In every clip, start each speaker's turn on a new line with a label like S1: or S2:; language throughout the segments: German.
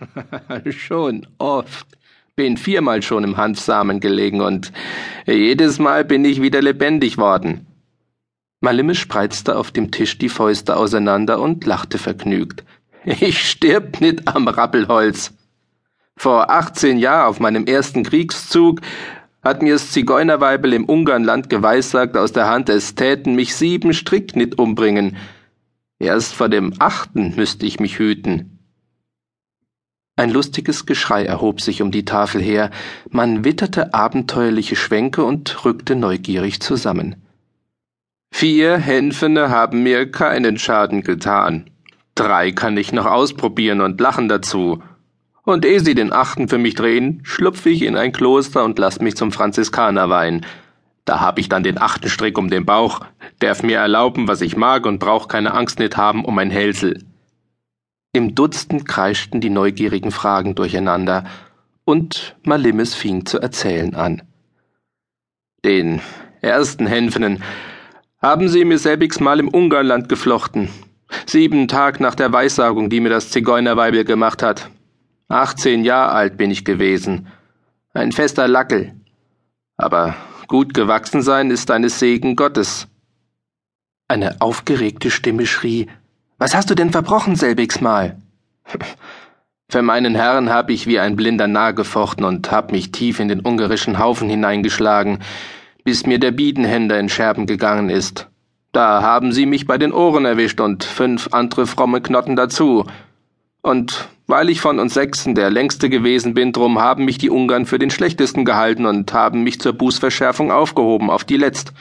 S1: schon oft. Bin viermal schon im Hanfsamen gelegen und jedes Mal bin ich wieder lebendig worden.
S2: Malimme spreizte auf dem Tisch die Fäuste auseinander und lachte vergnügt. Ich stirb nit am Rappelholz. Vor 18 Jahren auf meinem ersten Kriegszug hat mir's Zigeunerweibel im Ungarnland geweissagt aus der Hand es täten mich sieben Strick nit umbringen. Erst vor dem achten müsste ich mich hüten. Ein lustiges Geschrei erhob sich um die Tafel her, man witterte abenteuerliche Schwänke und rückte neugierig zusammen.
S1: Vier Hänfene haben mir keinen Schaden getan. Drei kann ich noch ausprobieren und lachen dazu. Und ehe sie den achten für mich drehen, schlupfe ich in ein Kloster und lass mich zum Franziskaner weihen. Da hab ich dann den achten Strick um den Bauch, darf mir erlauben, was ich mag und brauch keine Angst nicht haben um ein Hälsel.
S2: Im Dutzend kreischten die neugierigen Fragen durcheinander, und Malimes fing zu erzählen an.
S1: Den ersten Hänfenen haben sie mir selbigs mal im Ungarland geflochten. Sieben Tag nach der Weissagung, die mir das Zigeunerweibel gemacht hat. Achtzehn Jahr alt bin ich gewesen. Ein fester Lackel. Aber gut gewachsen sein ist eines Segen Gottes.
S2: Eine aufgeregte Stimme schrie, Was hast du denn verbrochen selbigs mal?
S1: Für meinen Herrn hab ich wie ein blinder Narr gefochten und hab mich tief in den ungarischen Haufen hineingeschlagen, bis mir der Biedenhänder in Scherben gegangen ist. Da haben sie mich bei den Ohren erwischt und fünf andere fromme Knotten dazu. Und weil ich von uns Sechsen der längste gewesen bin, drum haben mich die Ungarn für den schlechtesten gehalten und haben mich zur Bußverschärfung aufgehoben auf die Letzt.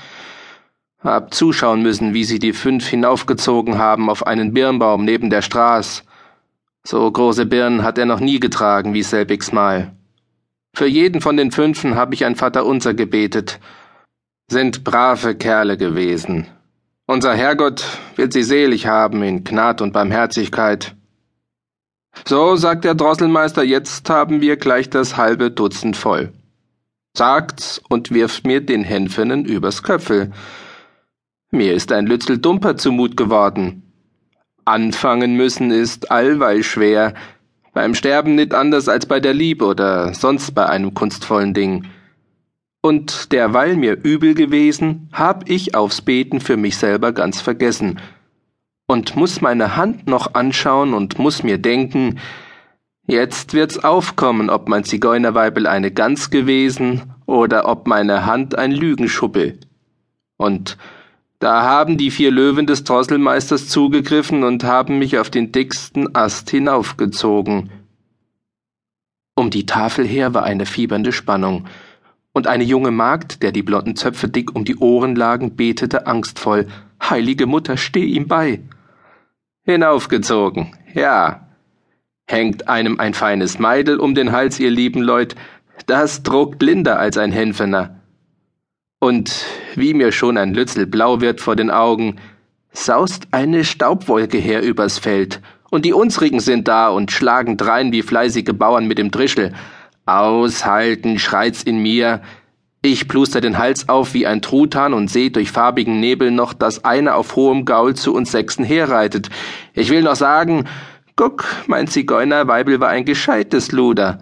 S1: Hab zuschauen müssen, wie sie die fünf hinaufgezogen haben auf einen Birnbaum neben der Straß. So große Birnen hat er noch nie getragen wie selbigs Mal. Für jeden von den Fünfen habe ich ein Vaterunser gebetet. Sind brave Kerle gewesen. Unser Herrgott wird sie selig haben in Gnad und Barmherzigkeit. So, sagt der Drosselmeister, jetzt haben wir gleich das halbe Dutzend voll. Sagt's und wirft mir den Hänfenen übers Köpfel. Mir ist ein Lützel Dumper zumut geworden. Anfangen müssen ist allweil schwer, beim Sterben nicht anders als bei der Liebe oder sonst bei einem kunstvollen Ding. Und derweil mir übel gewesen, hab ich aufs Beten für mich selber ganz vergessen und muss meine Hand noch anschauen und muss mir denken, jetzt wird's aufkommen, ob mein Zigeunerweibel eine Gans gewesen oder ob meine Hand ein Lügenschuppel. Und da haben die vier Löwen des Drosselmeisters zugegriffen und haben mich auf den dicksten Ast hinaufgezogen.
S2: Um die Tafel her war eine fiebernde Spannung, und eine junge Magd, der die blonden Zöpfe dick um die Ohren lagen, betete angstvoll Heilige Mutter, steh ihm bei.
S1: Hinaufgezogen, ja. Hängt einem ein feines Meidel um den Hals, ihr lieben Leut, das druckt linder als ein Hänfener. Und wie mir schon ein Lützel blau wird vor den Augen, saust eine Staubwolke her übers Feld, und die unsrigen sind da und schlagen drein wie fleißige Bauern mit dem Drischel. Aushalten, schreit's in mir, ich pluster den Hals auf wie ein Truthahn und seh durch farbigen Nebel noch, dass einer auf hohem Gaul zu uns Sechsen herreitet. Ich will noch sagen, guck, mein Zigeunerweibel war ein gescheites Luder.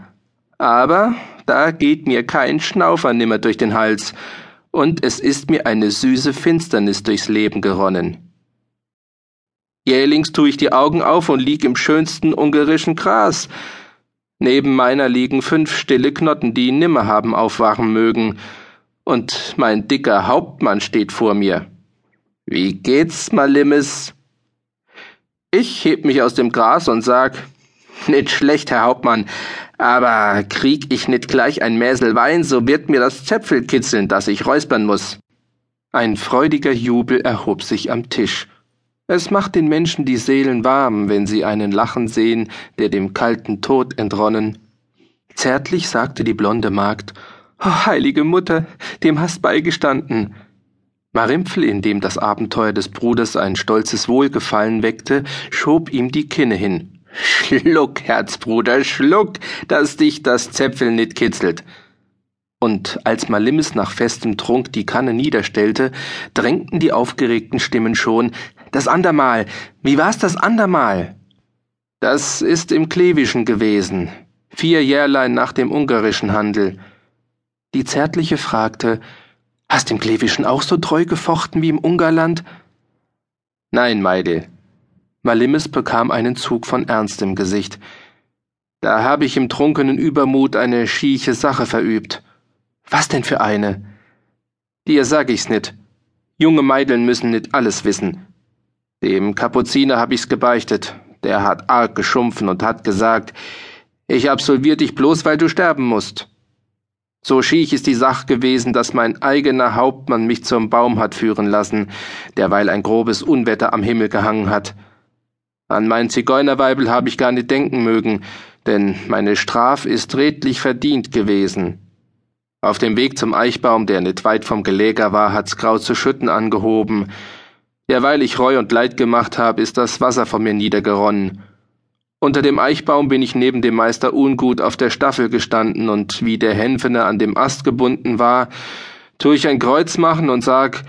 S1: Aber da geht mir kein Schnaufer nimmer durch den Hals, und es ist mir eine süße Finsternis durchs Leben geronnen. Jählings tu ich die Augen auf und lieg im schönsten ungarischen Gras, Neben meiner liegen fünf stille Knotten, die nimmer haben aufwachen mögen, und mein dicker Hauptmann steht vor mir. Wie geht's, Malimmes? Ich heb mich aus dem Gras und sag, nit schlecht, Herr Hauptmann, aber krieg ich nit gleich ein Mäsel Wein, so wird mir das Zäpfel kitzeln, dass ich räuspern muss.
S2: Ein freudiger Jubel erhob sich am Tisch. Es macht den Menschen die Seelen warm, wenn sie einen lachen sehen, der dem kalten Tod entronnen. Zärtlich sagte die blonde Magd, oh, heilige Mutter, dem hast beigestanden. Marimpfel, in dem das Abenteuer des Bruders ein stolzes Wohlgefallen weckte, schob ihm die Kinne hin.
S1: Schluck, Herzbruder, schluck, dass dich das Zäpfel nit kitzelt.
S2: Und als Malimis nach festem Trunk die Kanne niederstellte, drängten die aufgeregten Stimmen schon, das andermal. Wie war's das andermal?
S1: Das ist im Klevischen gewesen, vier Jährlein nach dem ungarischen Handel.
S2: Die Zärtliche fragte, Hast im Klevischen auch so treu gefochten wie im Ungarland?
S1: Nein, Meidel.
S2: Malimis bekam einen Zug von Ernst im Gesicht.
S1: Da habe ich im trunkenen Übermut eine schieche Sache verübt.
S2: Was denn für eine?
S1: Dir sag ich's nit. Junge Meideln müssen nit alles wissen. Dem Kapuziner hab ich's gebeichtet. Der hat arg geschumpfen und hat gesagt, ich absolvier dich bloß, weil du sterben musst. So schiech ist die Sach gewesen, dass mein eigener Hauptmann mich zum Baum hat führen lassen, derweil ein grobes Unwetter am Himmel gehangen hat. An mein Zigeunerweibel habe ich gar nicht denken mögen, denn meine Straf ist redlich verdient gewesen. Auf dem Weg zum Eichbaum, der nicht weit vom Geläger war, hat's grau zu Schütten angehoben. Derweil ich Reu und Leid gemacht habe, ist das Wasser von mir niedergeronnen. Unter dem Eichbaum bin ich neben dem Meister Ungut auf der Staffel gestanden und wie der Hänfene an dem Ast gebunden war, tu ich ein Kreuz machen und sag,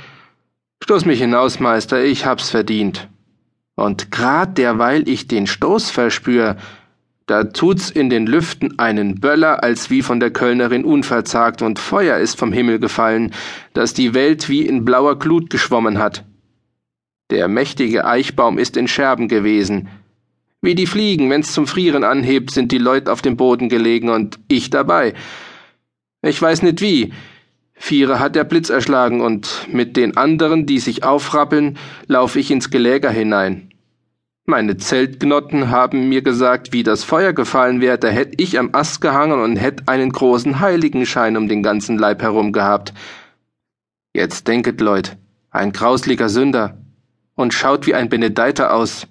S1: Stoß mich hinaus, Meister, ich hab's verdient. Und grad derweil ich den Stoß verspür, da tut's in den Lüften einen Böller, als wie von der Kölnerin unverzagt, und Feuer ist vom Himmel gefallen, dass die Welt wie in blauer Glut geschwommen hat. Der mächtige Eichbaum ist in Scherben gewesen, wie die Fliegen, wenn's zum Frieren anhebt, sind die Leut auf dem Boden gelegen und ich dabei. Ich weiß nicht wie. Viere hat der Blitz erschlagen und mit den anderen, die sich aufrappeln, lauf ich ins Geläger hinein. Meine Zeltgnotten haben mir gesagt, wie das Feuer gefallen wäre, da hätt ich am Ast gehangen und hätt einen großen Heiligenschein um den ganzen Leib herum gehabt. Jetzt denket, Leut, ein grausliger Sünder und schaut wie ein Benedeiter aus.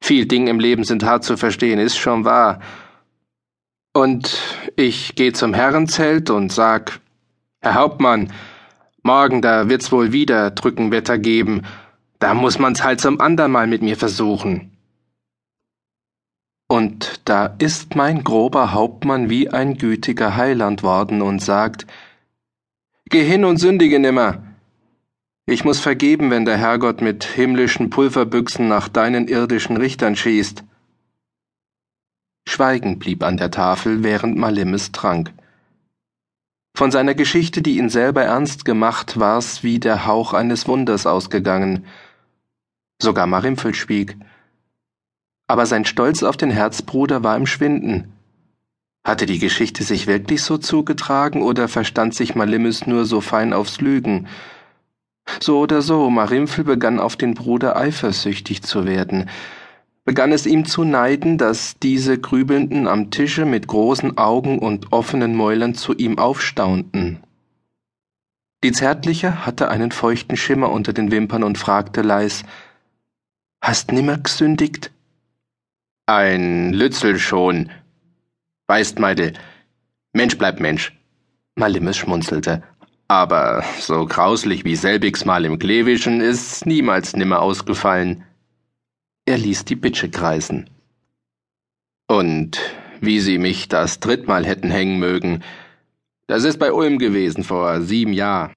S1: Viel Dinge im Leben sind hart zu verstehen, ist schon wahr. Und ich geh zum Herrenzelt und sag, Herr Hauptmann, morgen da wird's wohl wieder Drückenwetter geben, da muss man's halt zum andermal mit mir versuchen.
S2: Und da ist mein grober Hauptmann wie ein gütiger Heiland worden und sagt, Geh hin und sündige nimmer, ich muss vergeben, wenn der Herrgott mit himmlischen Pulverbüchsen nach deinen irdischen Richtern schießt. Schweigen blieb an der Tafel, während Malimes trank. Von seiner Geschichte, die ihn selber ernst gemacht, war's wie der Hauch eines Wunders ausgegangen. Sogar Marimfel schwieg. Aber sein Stolz auf den Herzbruder war im Schwinden. Hatte die Geschichte sich wirklich so zugetragen oder verstand sich Malimes nur so fein aufs Lügen? So oder so, Marimfel begann auf den Bruder eifersüchtig zu werden, begann es ihm zu neiden, dass diese Grübelnden am Tische mit großen Augen und offenen Mäulern zu ihm aufstaunten. Die Zärtliche hatte einen feuchten Schimmer unter den Wimpern und fragte leis, Hast nimmer gesündigt?
S1: Ein Lützel schon. Weißt, Meidel, Mensch bleibt Mensch.
S2: Malimes schmunzelte.
S1: Aber so grauslich wie selbigs mal im Klevischen ist niemals nimmer ausgefallen.
S2: Er ließ die Bitsche kreisen.
S1: Und wie sie mich das drittmal hätten hängen mögen, das ist bei Ulm gewesen vor sieben Jahr.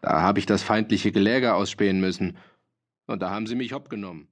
S1: Da hab ich das feindliche Geläger ausspähen müssen, und da haben sie mich hopp genommen.